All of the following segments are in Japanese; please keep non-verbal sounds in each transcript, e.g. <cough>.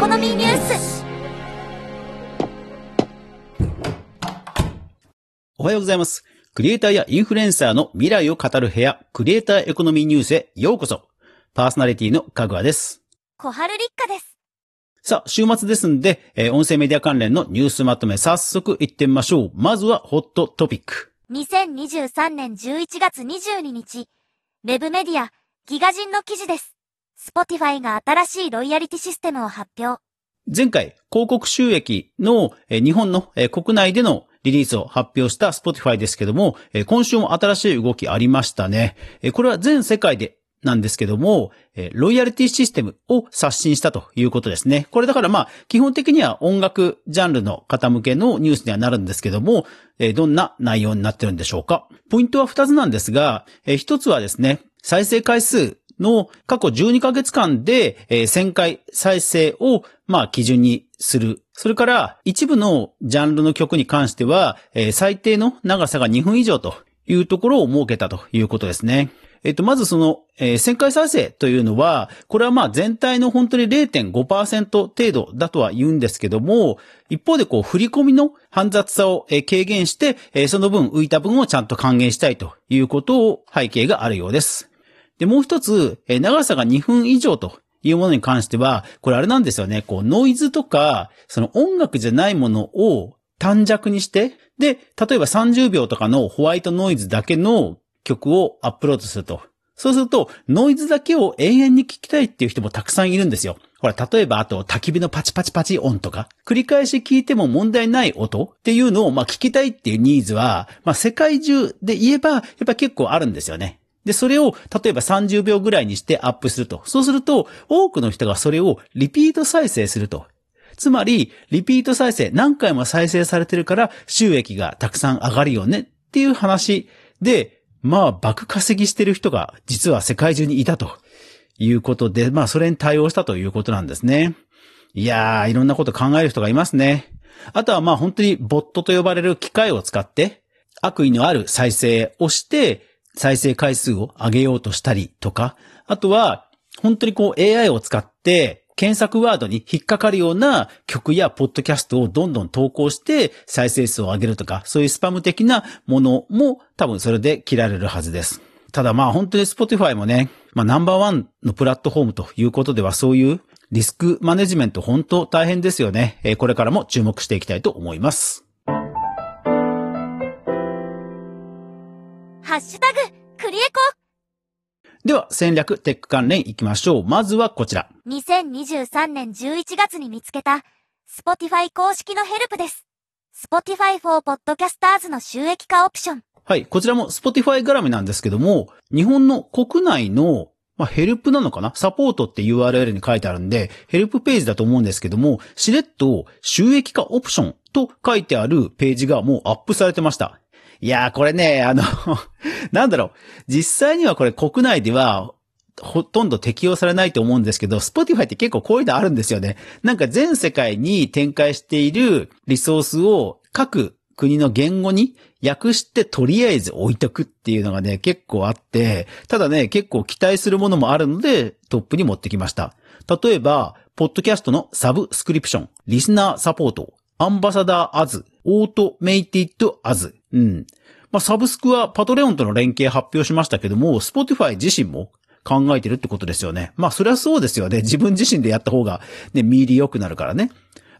コノミーニュースおはようございます。クリエイターやインフルエンサーの未来を語る部屋、クリエイターエコノミーニュースへようこそ。パーソナリティのかぐわです。小春立花です。さあ、週末ですんで、えー音声メディア関連のニュースまとめ早速行ってみましょう。まずはホットトピック。2023年11月22日、ウェブメディア、ギガ人の記事です。Spotify が新しいロイヤリティシステムを発表。前回、広告収益の、日本の、国内でのリリースを発表した Spotify ですけども、今週も新しい動きありましたね。これは全世界でなんですけども、ロイヤリティシステムを刷新したということですね。これだからまあ、基本的には音楽ジャンルの方向けのニュースにはなるんですけども、どんな内容になってるんでしょうか。ポイントは2つなんですが、1つはですね、再生回数の過去12ヶ月間で、え1000回再生を、まあ、基準にする。それから、一部のジャンルの曲に関しては、最低の長さが2分以上というところを設けたということですね。えっと、まずその、えー旋回再生というのは、これはまあ全体の本当に0.5%程度だとは言うんですけども、一方でこう、振り込みの煩雑さをえー軽減して、えーその分浮いた分をちゃんと還元したいということを背景があるようです。で、もう一つ、え長さが2分以上というものに関しては、これあれなんですよね。こう、ノイズとか、その音楽じゃないものを短尺にして、で、例えば30秒とかのホワイトノイズだけの曲をアップロードすると。そうすると、ノイズだけを永遠に聞きたいっていう人もたくさんいるんですよ。ほら、例えば、あと、焚き火のパチパチパチ音とか、繰り返し聞いても問題ない音っていうのを、まあ、聞きたいっていうニーズは、まあ、世界中で言えば、やっぱ結構あるんですよね。で、それを、例えば30秒ぐらいにしてアップすると。そうすると、多くの人がそれをリピート再生すると。つまり、リピート再生、何回も再生されてるから収益がたくさん上がるよねっていう話で、まあ、爆稼ぎしてる人が実は世界中にいたということで、まあ、それに対応したということなんですね。いやー、いろんなこと考える人がいますね。あとはまあ、本当にボットと呼ばれる機械を使って、悪意のある再生をして、再生回数を上げようとしたりとか、あとは、本当にこう AI を使って、検索ワードに引っかかるような曲やポッドキャストをどんどん投稿して再生数を上げるとか、そういうスパム的なものも多分それで切られるはずです。ただまあ本当に Spotify もね、まあナンバーワンのプラットフォームということではそういうリスクマネジメント本当大変ですよね。これからも注目していきたいと思います。ハッシュタグ、クリエコでは戦略テック関連いきましょう。まずはこちら。2023年11月に見つけた、Spotify 公式のヘルプです。Spotify for Podcasters の収益化オプション。はい。こちらも Spotify 絡みなんですけども、日本の国内の、まあ、ヘルプなのかな？サポートって URL に書いてあるんで、ヘルプページだと思うんですけども、しれっと収益化オプションと書いてあるページがもうアップされてました。いやー、これね、あの、<laughs> なんだろう。実際にはこれ国内では、ほとんど適用されないと思うんですけど、Spotify って結構こういうのあるんですよね。なんか全世界に展開しているリソースを各国の言語に訳してとりあえず置いとくっていうのがね、結構あって、ただね、結構期待するものもあるので、トップに持ってきました。例えば、ポッドキャストのサブスクリプション、リスナーサポート、 Ambassador Ads、Automated Ads。うん。まあ、サブスクは Patreon との連携発表しましたけども、Spotify 自身も考えてるってことですよね。まあ、それはそうですよね。自分自身でやった方が、ね、実入り良くなるからね。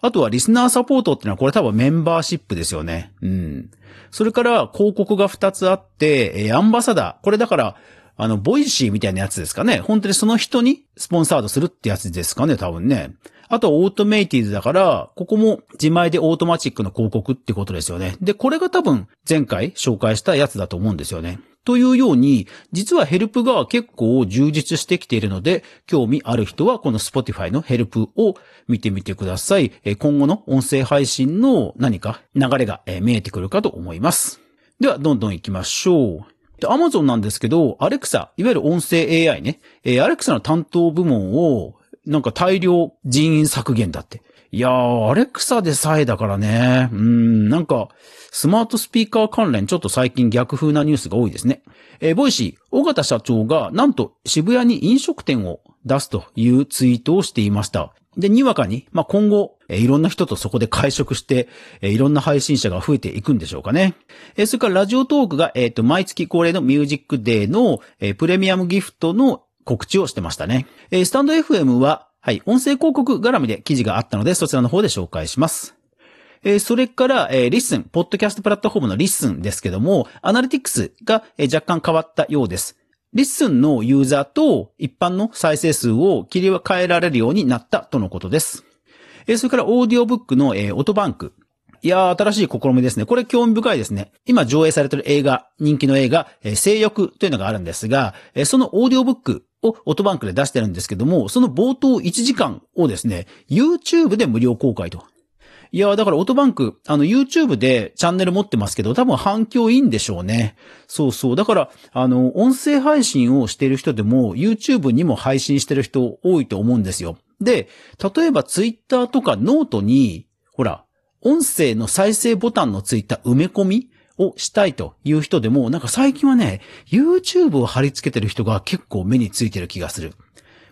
あとはリスナーサポートってのはこれ多分メンバーシップですよね。うん。それから広告が2つあって、えーアンバサダー。これだから、あの、 Voicy みたいなやつですかね。本当にその人にスポンサードするってやつですかね、多分ね。あと Automated Ads だから、ここも自前でオートマチックの広告ってことですよね。で、これが多分前回紹介したやつだと思うんですよね。というように、実はヘルプが結構充実してきているので、興味ある人はこの Spotify のヘルプを見てみてください。今後の音声配信の何か流れが見えてくるかと思います。では、どんどん行きましょう。で、Amazon なんですけど、アレクサ、いわゆる音声 AI ね。えー、アレクサの担当部門を、なんか大量人員削減だっていやー、アレクサでさえだからね。うん、なんか、スマートスピーカー関連ちょっと最近逆風なニュースが多いですね。えー、 Voicy、緒方社長がなんと渋谷に飲食店を出すというツイートをしていました。で、にわかに、まあ、今後、えいろんな人とそこで会食して、えいろんな配信者が増えていくんでしょうかね。えそれから Radiotalk が、えっ、と、毎月恒例のミュージックデーの、えプレミアムギフトの告知をしてましたね。えスタンド FM は、はい、音声広告絡みで記事があったので、そちらの方で紹介します。えそれから、え LISTEN、ポッドキャストプラットフォームの LISTEN ですけども、アナリティクスが、え若干変わったようです。 LISTEN のユーザーと一般の再生数を切り替えられるようになったとのことです。えそれからオーディオブックの、えー、オトバンク。いやー、新しい試みですね。これ興味深いですね。今上映されている映画、人気の映画、えー、正欲というのがあるんですが、えー、そのオーディオブックをオトバンクで出してるんですけども、その冒頭1時間をですね、YouTube で無料公開と。いや、だからオトバンク、あの YouTube でチャンネル持ってますけど、多分反響いいんでしょうね。そうそう。だから、あの、音声配信をしている人でも、YouTube にも配信してる人多いと思うんですよ。で、例えば Twitter とかノートに、ほら、音声の再生ボタンのついた埋め込みをしたいという人でも、なんか最近はね、YouTube を貼り付けてる人が結構目についてる気がする。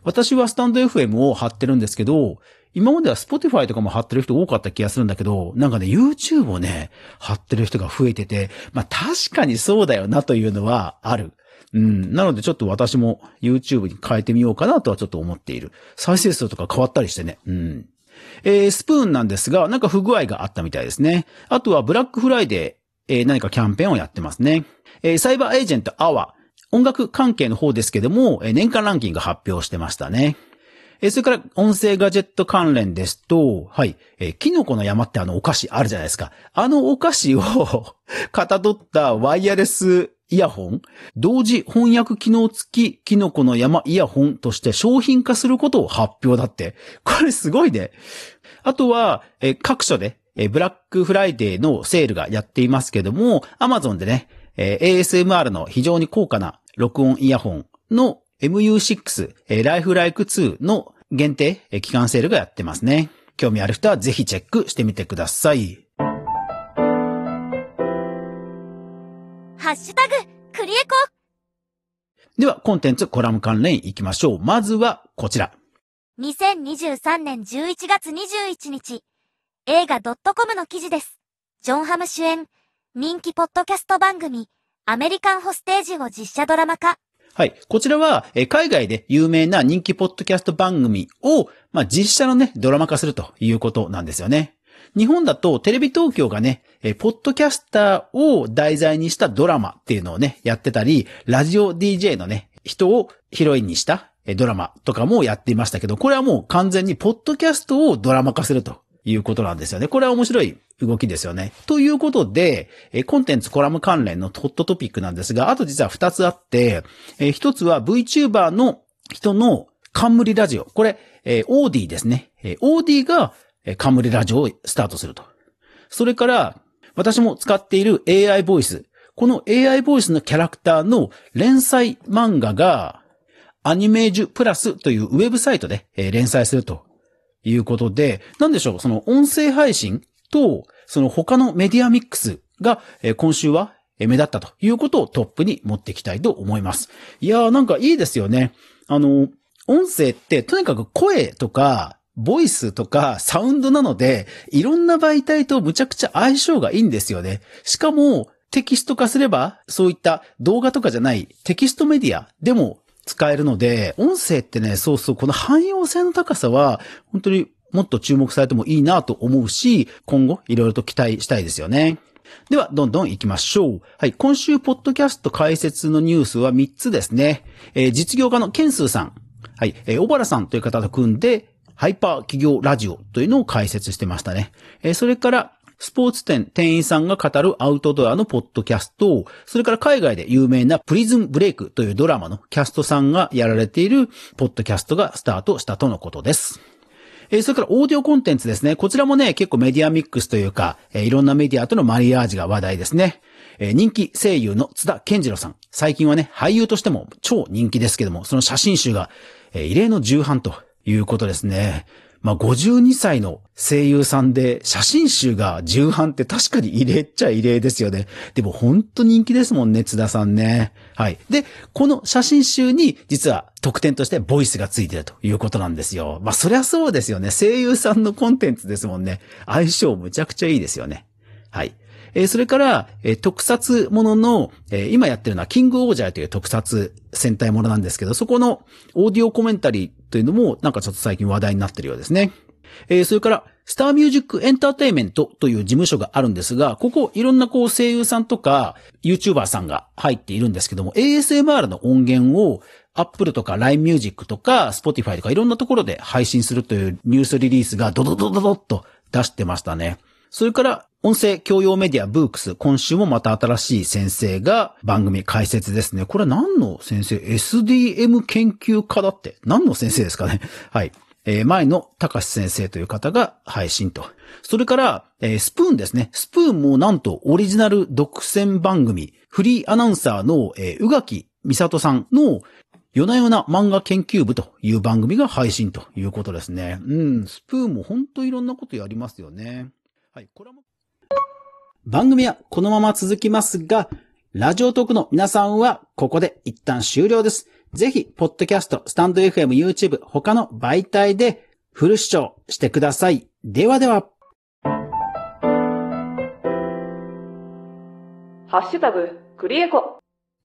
私はスタンド FM を貼ってるんですけど、今までは Spotify とかも貼ってる人多かった気がするんだけど、なんかね、YouTube をね、貼ってる人が増えてて、まあ確かにそうだよなというのはある。うん。なのでちょっと私も YouTube に変えてみようかなとはちょっと思っている。再生数とか変わったりしてね。うん。えー、スプーンなんですが、なんか不具合があったみたいですね。あとはブラックフライデー、えー、何かキャンペーンをやってますね。えー、サイバーエージェントアワー。音楽関係の方ですけども、えー、年間ランキング発表してましたね。えそれから音声ガジェット関連ですと、はい、えー、キノコの山ってあのお菓子あるじゃないですか。あのお菓子を <laughs> かたどったワイヤレスイヤホン、同時翻訳機能付きキノコの山イヤホンとして商品化することを発表だって。これすごいね。あとは、えー、各所で、えー、ブラックフライデーのセールがやっていますけども、アマゾンでね、えー、ASMR の非常に高価な録音イヤホンの MU6、えー、ライフライク2の限定、えー、期間セールがやってますね。興味ある人はぜひチェックしてみてください。ハッシュタグ、クリエコでは、コンテンツコラム関連いきましょう。まずは、こちら。2023年11月21日、映画 .com の記事です。ジョンハム主演、人気ポッドキャスト番組、アメリカンホステージを実写ドラマ化。はい。こちらは、え海外で有名な人気ポッドキャスト番組を、まあ、実写のね、ドラマ化するということなんですよね。日本だとテレビ東京がね、えポッドキャスターを題材にしたドラマっていうのをね、やってたり、ラジオ DJ のね、人をヒロインにしたドラマとかもやっていましたけど、これはもう完全にポッドキャストをドラマ化するということなんですよね。これは面白い動きですよね。ということで、コンテンツコラム関連のホットトピックなんですが、あと実は2つあって、1つは VTuber の人の冠ラジオ。これ、オーディですね。オーディが冠ラジオをスタートすると。それから、私も使っている AI ボイス。この AI ボイスのキャラクターの連載漫画が、アニメージュプラスというウェブサイトで連載するということで、なんでしょう、その音声配信と、その他のメディアミックスが、え今週は目立ったということをトップに持っていきたいと思います。いやーなんかいいですよね。あの、音声ってとにかく声とか、ボイスとかサウンドなので、いろんな媒体とむちゃくちゃ相性がいいんですよね。しかも、テキスト化すれば、そういった動画とかじゃないテキストメディアでも使えるので、音声ってね、そうそう、この汎用性の高さは、本当にもっと注目されてもいいなと思うし、今後いろいろと期待したいですよね。では、どんどん行きましょう。はい。今週、ポッドキャスト解説のニュースは3つですね。えー、実業家のケンスーさん。はい。えー、小原さんという方と組んで、ハイパー企業ラジオというのを解説してましたね。えー、それから、スポーツ店店員さんが語るアウトドアのポッドキャスト、それから海外で有名なプリズンブレイクというドラマのキャストさんがやられているポッドキャストがスタートしたとのことです。えそれからオーディオコンテンツですね。こちらもね、結構メディアミックスというか、えいろんなメディアとのマリアージュが話題ですね。え人気声優の津田健次郎さん。最近はね、俳優としても超人気ですけども、その写真集が、え異例の重版ということですね。まあ、52歳の声優さんで写真集が重版って確かに異例っちゃ異例ですよね。でも本当人気ですもんね、津田さんね。はい。で、この写真集に実は特典としてボイスがついてるということなんですよ。まあ、そりゃそうですよね。声優さんのコンテンツですもんね。相性むちゃくちゃいいですよね。はい。え、それから、え、特撮ものの、え、今やってるのはキングオージャーという特撮戦隊ものなんですけど、そこのオーディオコメンタリーというのもなんかちょっと最近話題になってるようですね。えー、それから、スターミュージックエンターテイメントという事務所があるんですが、ここいろんなこう声優さんとか YouTuber さんが入っているんですけども、ASMR の音源を Apple とか LINE Music とか Spotify とかいろんなところで配信するというニュースリリースがドドドドドッと出してましたね。それから、音声教養メディアブークス、今週もまた新しい先生が番組解説ですね。これ何の先生 ?SDM 研究家だって何の先生ですかね？<laughs> はい。えー、前の高橋先生という方が配信と。それから、えー、スプーンですね。スプーンもなんとオリジナル独占番組、フリーアナウンサーの、えー、宇垣美里さんの夜な夜な漫画研究部という番組が配信ということですね。うん、スプーンも本当いろんなことやりますよね。はい、これも。番組はこのまま続きますが、ラジオトークの皆さんはここで一旦終了です。ぜひ、ポッドキャスト、スタンド FM、YouTube、他の媒体でフル視聴してください。ではでは。ハッシュタグ、クリエコ。